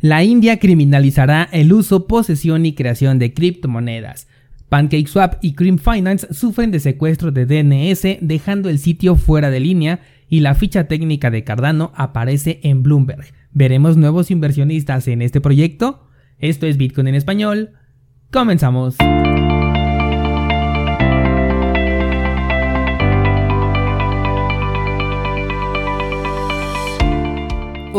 La India criminalizará el uso, posesión y creación de criptomonedas. PancakeSwap y Cream Finance sufren de secuestro de DNS dejando el sitio fuera de línea y la ficha técnica de Cardano aparece en Bloomberg. ¿Veremos nuevos inversionistas en este proyecto? Esto es Bitcoin en español. Comenzamos.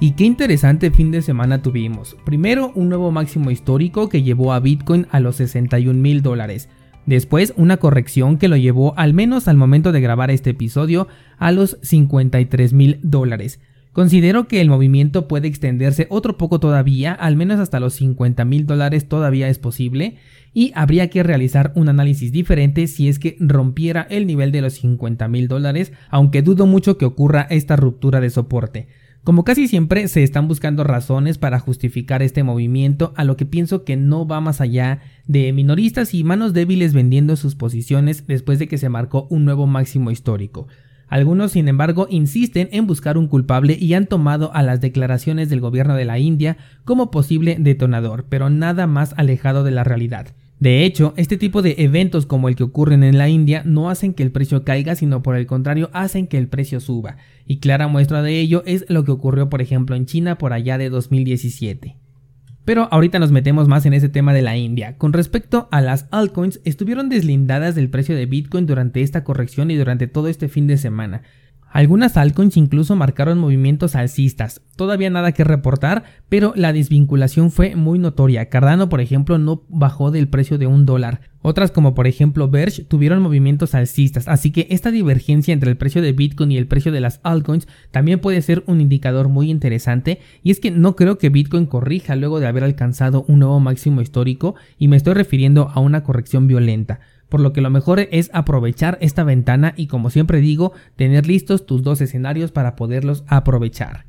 y qué interesante fin de semana tuvimos. Primero, un nuevo máximo histórico que llevó a Bitcoin a los 61 mil dólares. Después, una corrección que lo llevó, al menos al momento de grabar este episodio, a los 53 mil dólares. Considero que el movimiento puede extenderse otro poco todavía, al menos hasta los 50 mil dólares todavía es posible, y habría que realizar un análisis diferente si es que rompiera el nivel de los 50 mil dólares, aunque dudo mucho que ocurra esta ruptura de soporte. Como casi siempre se están buscando razones para justificar este movimiento, a lo que pienso que no va más allá de minoristas y manos débiles vendiendo sus posiciones después de que se marcó un nuevo máximo histórico. Algunos, sin embargo, insisten en buscar un culpable y han tomado a las declaraciones del gobierno de la India como posible detonador, pero nada más alejado de la realidad. De hecho, este tipo de eventos como el que ocurren en la India no hacen que el precio caiga, sino por el contrario hacen que el precio suba. Y clara muestra de ello es lo que ocurrió por ejemplo en China por allá de 2017. Pero ahorita nos metemos más en ese tema de la India. Con respecto a las altcoins, estuvieron deslindadas del precio de Bitcoin durante esta corrección y durante todo este fin de semana. Algunas altcoins incluso marcaron movimientos alcistas. Todavía nada que reportar, pero la desvinculación fue muy notoria. Cardano, por ejemplo, no bajó del precio de un dólar. Otras como por ejemplo Verge tuvieron movimientos alcistas, así que esta divergencia entre el precio de Bitcoin y el precio de las altcoins también puede ser un indicador muy interesante y es que no creo que Bitcoin corrija luego de haber alcanzado un nuevo máximo histórico y me estoy refiriendo a una corrección violenta por lo que lo mejor es aprovechar esta ventana y como siempre digo, tener listos tus dos escenarios para poderlos aprovechar.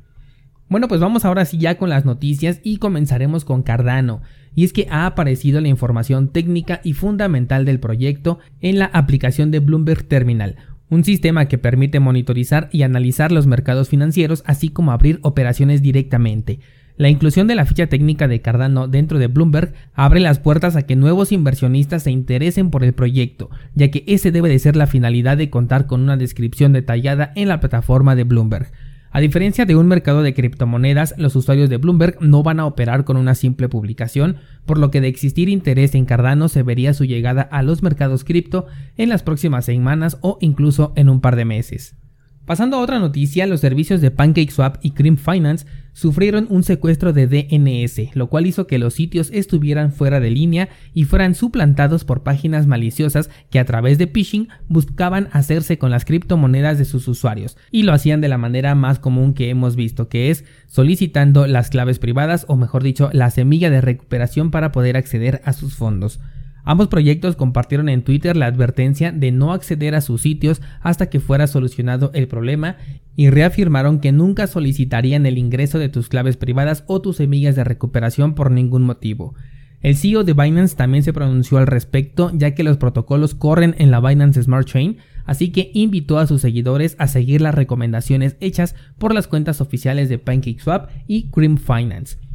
Bueno, pues vamos ahora sí ya con las noticias y comenzaremos con Cardano. Y es que ha aparecido la información técnica y fundamental del proyecto en la aplicación de Bloomberg Terminal, un sistema que permite monitorizar y analizar los mercados financieros así como abrir operaciones directamente. La inclusión de la ficha técnica de Cardano dentro de Bloomberg abre las puertas a que nuevos inversionistas se interesen por el proyecto, ya que ese debe de ser la finalidad de contar con una descripción detallada en la plataforma de Bloomberg. A diferencia de un mercado de criptomonedas, los usuarios de Bloomberg no van a operar con una simple publicación, por lo que de existir interés en Cardano se vería su llegada a los mercados cripto en las próximas semanas o incluso en un par de meses. Pasando a otra noticia, los servicios de PancakeSwap y Cream Finance sufrieron un secuestro de DNS, lo cual hizo que los sitios estuvieran fuera de línea y fueran suplantados por páginas maliciosas que a través de phishing buscaban hacerse con las criptomonedas de sus usuarios, y lo hacían de la manera más común que hemos visto, que es solicitando las claves privadas o mejor dicho, la semilla de recuperación para poder acceder a sus fondos. Ambos proyectos compartieron en Twitter la advertencia de no acceder a sus sitios hasta que fuera solucionado el problema y reafirmaron que nunca solicitarían el ingreso de tus claves privadas o tus semillas de recuperación por ningún motivo. El CEO de Binance también se pronunció al respecto ya que los protocolos corren en la Binance Smart Chain, así que invitó a sus seguidores a seguir las recomendaciones hechas por las cuentas oficiales de PancakeSwap y Cream Finance.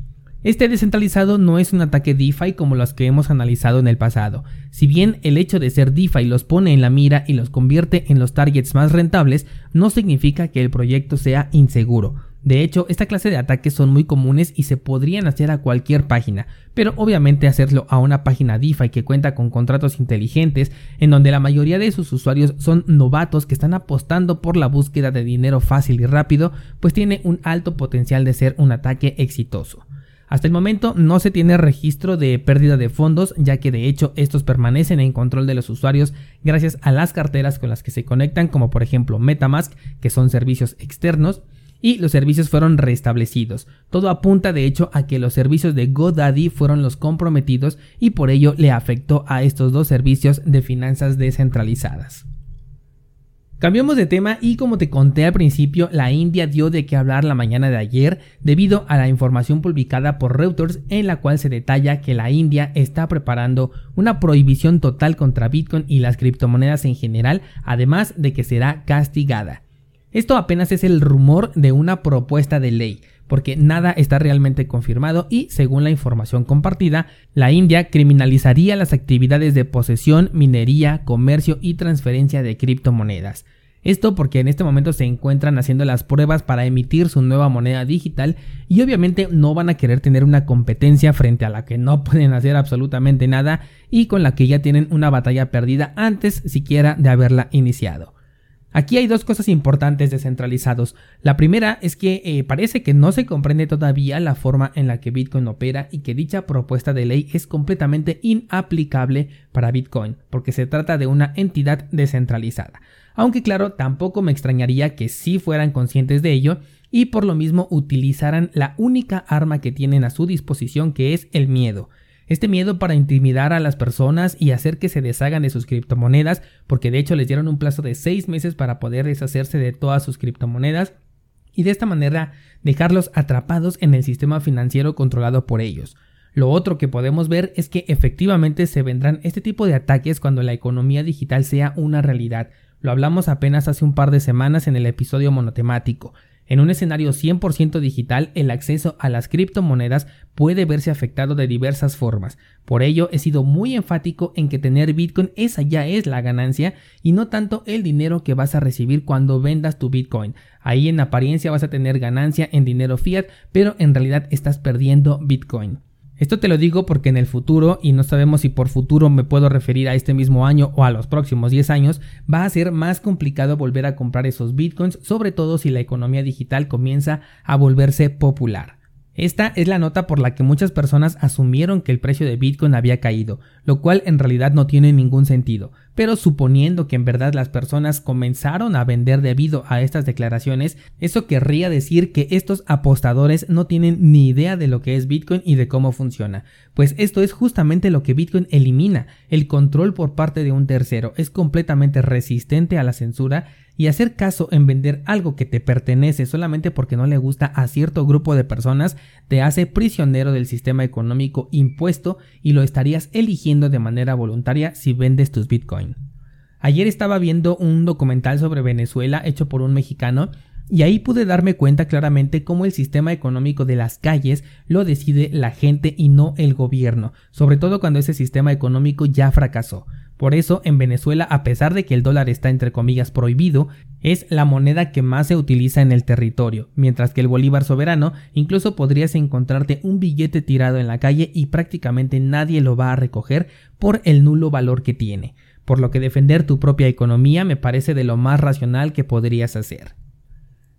Este descentralizado no es un ataque DeFi como los que hemos analizado en el pasado. Si bien el hecho de ser DeFi los pone en la mira y los convierte en los targets más rentables, no significa que el proyecto sea inseguro. De hecho, esta clase de ataques son muy comunes y se podrían hacer a cualquier página, pero obviamente hacerlo a una página DeFi que cuenta con contratos inteligentes, en donde la mayoría de sus usuarios son novatos que están apostando por la búsqueda de dinero fácil y rápido, pues tiene un alto potencial de ser un ataque exitoso. Hasta el momento no se tiene registro de pérdida de fondos, ya que de hecho estos permanecen en control de los usuarios gracias a las carteras con las que se conectan, como por ejemplo Metamask, que son servicios externos. y los servicios fueron restablecidos. Todo apunta de hecho a que los servicios de GoDaddy fueron los comprometidos y por ello le afectó a estos dos servicios de finanzas descentralizadas. Cambiamos de tema y como te conté al principio, la India dio de qué hablar la mañana de ayer debido a la información publicada por Reuters en la cual se detalla que la India está preparando una prohibición total contra Bitcoin y las criptomonedas en general, además de que será castigada. Esto apenas es el rumor de una propuesta de ley, porque nada está realmente confirmado y, según la información compartida, la India criminalizaría las actividades de posesión, minería, comercio y transferencia de criptomonedas. Esto porque en este momento se encuentran haciendo las pruebas para emitir su nueva moneda digital y obviamente no van a querer tener una competencia frente a la que no pueden hacer absolutamente nada y con la que ya tienen una batalla perdida antes siquiera de haberla iniciado. Aquí hay dos cosas importantes descentralizados. La primera es que eh, parece que no se comprende todavía la forma en la que Bitcoin opera y que dicha propuesta de ley es completamente inaplicable para Bitcoin, porque se trata de una entidad descentralizada. Aunque claro, tampoco me extrañaría que sí fueran conscientes de ello y por lo mismo utilizaran la única arma que tienen a su disposición que es el miedo. Este miedo para intimidar a las personas y hacer que se deshagan de sus criptomonedas, porque de hecho les dieron un plazo de 6 meses para poder deshacerse de todas sus criptomonedas y de esta manera dejarlos atrapados en el sistema financiero controlado por ellos. Lo otro que podemos ver es que efectivamente se vendrán este tipo de ataques cuando la economía digital sea una realidad, lo hablamos apenas hace un par de semanas en el episodio monotemático. En un escenario 100% digital, el acceso a las criptomonedas puede verse afectado de diversas formas. Por ello, he sido muy enfático en que tener Bitcoin esa ya es la ganancia y no tanto el dinero que vas a recibir cuando vendas tu Bitcoin. Ahí en apariencia vas a tener ganancia en dinero fiat, pero en realidad estás perdiendo Bitcoin. Esto te lo digo porque en el futuro, y no sabemos si por futuro me puedo referir a este mismo año o a los próximos 10 años, va a ser más complicado volver a comprar esos bitcoins, sobre todo si la economía digital comienza a volverse popular. Esta es la nota por la que muchas personas asumieron que el precio de Bitcoin había caído, lo cual en realidad no tiene ningún sentido. Pero suponiendo que en verdad las personas comenzaron a vender debido a estas declaraciones, eso querría decir que estos apostadores no tienen ni idea de lo que es Bitcoin y de cómo funciona. Pues esto es justamente lo que Bitcoin elimina, el control por parte de un tercero, es completamente resistente a la censura y hacer caso en vender algo que te pertenece solamente porque no le gusta a cierto grupo de personas te hace prisionero del sistema económico impuesto y lo estarías eligiendo de manera voluntaria si vendes tus Ayer estaba viendo un documental sobre Venezuela hecho por un mexicano y ahí pude darme cuenta claramente cómo el sistema económico de las calles lo decide la gente y no el gobierno, sobre todo cuando ese sistema económico ya fracasó. Por eso, en Venezuela, a pesar de que el dólar está entre comillas prohibido, es la moneda que más se utiliza en el territorio, mientras que el bolívar soberano incluso podrías encontrarte un billete tirado en la calle y prácticamente nadie lo va a recoger por el nulo valor que tiene, por lo que defender tu propia economía me parece de lo más racional que podrías hacer.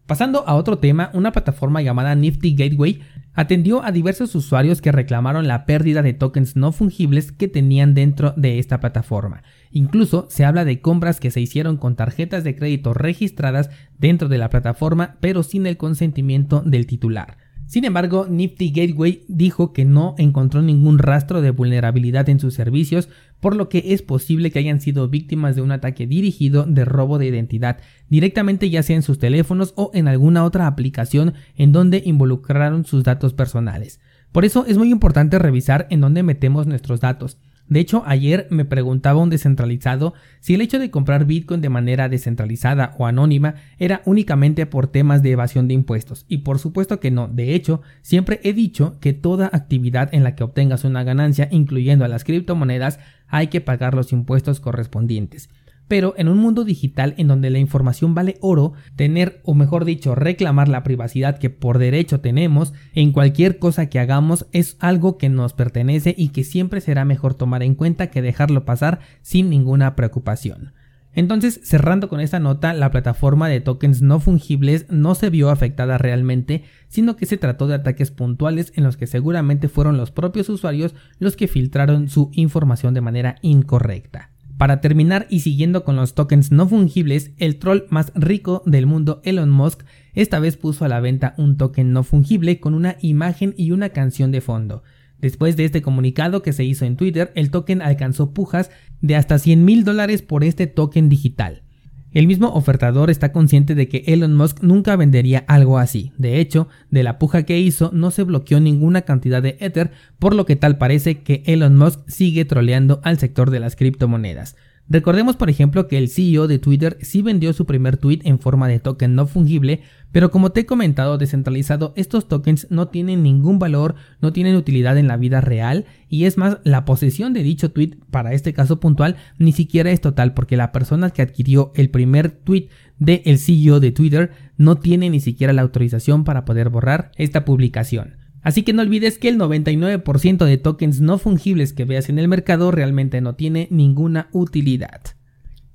Pasando a otro tema, una plataforma llamada Nifty Gateway atendió a diversos usuarios que reclamaron la pérdida de tokens no fungibles que tenían dentro de esta plataforma. Incluso se habla de compras que se hicieron con tarjetas de crédito registradas dentro de la plataforma pero sin el consentimiento del titular. Sin embargo, Nifty Gateway dijo que no encontró ningún rastro de vulnerabilidad en sus servicios, por lo que es posible que hayan sido víctimas de un ataque dirigido de robo de identidad, directamente ya sea en sus teléfonos o en alguna otra aplicación en donde involucraron sus datos personales. Por eso es muy importante revisar en dónde metemos nuestros datos. De hecho, ayer me preguntaba un descentralizado si el hecho de comprar Bitcoin de manera descentralizada o anónima era únicamente por temas de evasión de impuestos. Y por supuesto que no. De hecho, siempre he dicho que toda actividad en la que obtengas una ganancia, incluyendo a las criptomonedas, hay que pagar los impuestos correspondientes. Pero en un mundo digital en donde la información vale oro, tener o mejor dicho reclamar la privacidad que por derecho tenemos en cualquier cosa que hagamos es algo que nos pertenece y que siempre será mejor tomar en cuenta que dejarlo pasar sin ninguna preocupación. Entonces, cerrando con esta nota, la plataforma de tokens no fungibles no se vio afectada realmente, sino que se trató de ataques puntuales en los que seguramente fueron los propios usuarios los que filtraron su información de manera incorrecta. Para terminar y siguiendo con los tokens no fungibles, el troll más rico del mundo Elon Musk esta vez puso a la venta un token no fungible con una imagen y una canción de fondo. Después de este comunicado que se hizo en Twitter, el token alcanzó pujas de hasta 100 mil dólares por este token digital. El mismo ofertador está consciente de que Elon Musk nunca vendería algo así. De hecho, de la puja que hizo no se bloqueó ninguna cantidad de Ether, por lo que tal parece que Elon Musk sigue troleando al sector de las criptomonedas. Recordemos por ejemplo que el CEO de Twitter sí vendió su primer tweet en forma de token no fungible, pero como te he comentado descentralizado, estos tokens no tienen ningún valor, no tienen utilidad en la vida real y es más, la posesión de dicho tweet para este caso puntual ni siquiera es total porque la persona que adquirió el primer tweet del CEO de Twitter no tiene ni siquiera la autorización para poder borrar esta publicación. Así que no olvides que el 99% de tokens no fungibles que veas en el mercado realmente no tiene ninguna utilidad.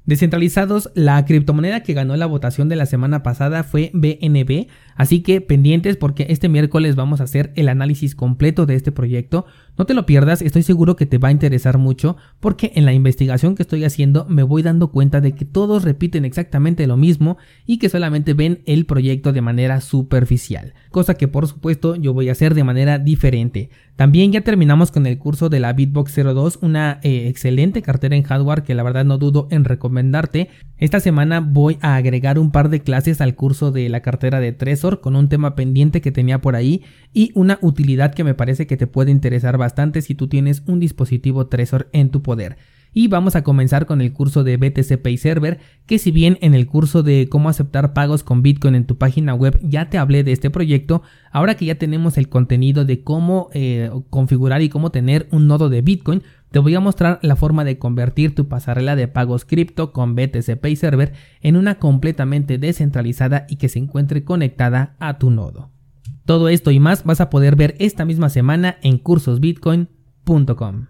Descentralizados, la criptomoneda que ganó la votación de la semana pasada fue BNB, así que pendientes porque este miércoles vamos a hacer el análisis completo de este proyecto. No te lo pierdas, estoy seguro que te va a interesar mucho porque en la investigación que estoy haciendo me voy dando cuenta de que todos repiten exactamente lo mismo y que solamente ven el proyecto de manera superficial, cosa que por supuesto yo voy a hacer de manera diferente. También ya terminamos con el curso de la Bitbox 02, una eh, excelente cartera en hardware que la verdad no dudo en recomendarte. Esta semana voy a agregar un par de clases al curso de la cartera de Trezor con un tema pendiente que tenía por ahí y una utilidad que me parece que te puede interesar bastante si tú tienes un dispositivo Trezor en tu poder. Y vamos a comenzar con el curso de BTC Pay Server, que si bien en el curso de cómo aceptar pagos con Bitcoin en tu página web ya te hablé de este proyecto, ahora que ya tenemos el contenido de cómo eh, configurar y cómo tener un nodo de Bitcoin, te voy a mostrar la forma de convertir tu pasarela de pagos cripto con BTC Pay Server en una completamente descentralizada y que se encuentre conectada a tu nodo. Todo esto y más vas a poder ver esta misma semana en cursosbitcoin.com.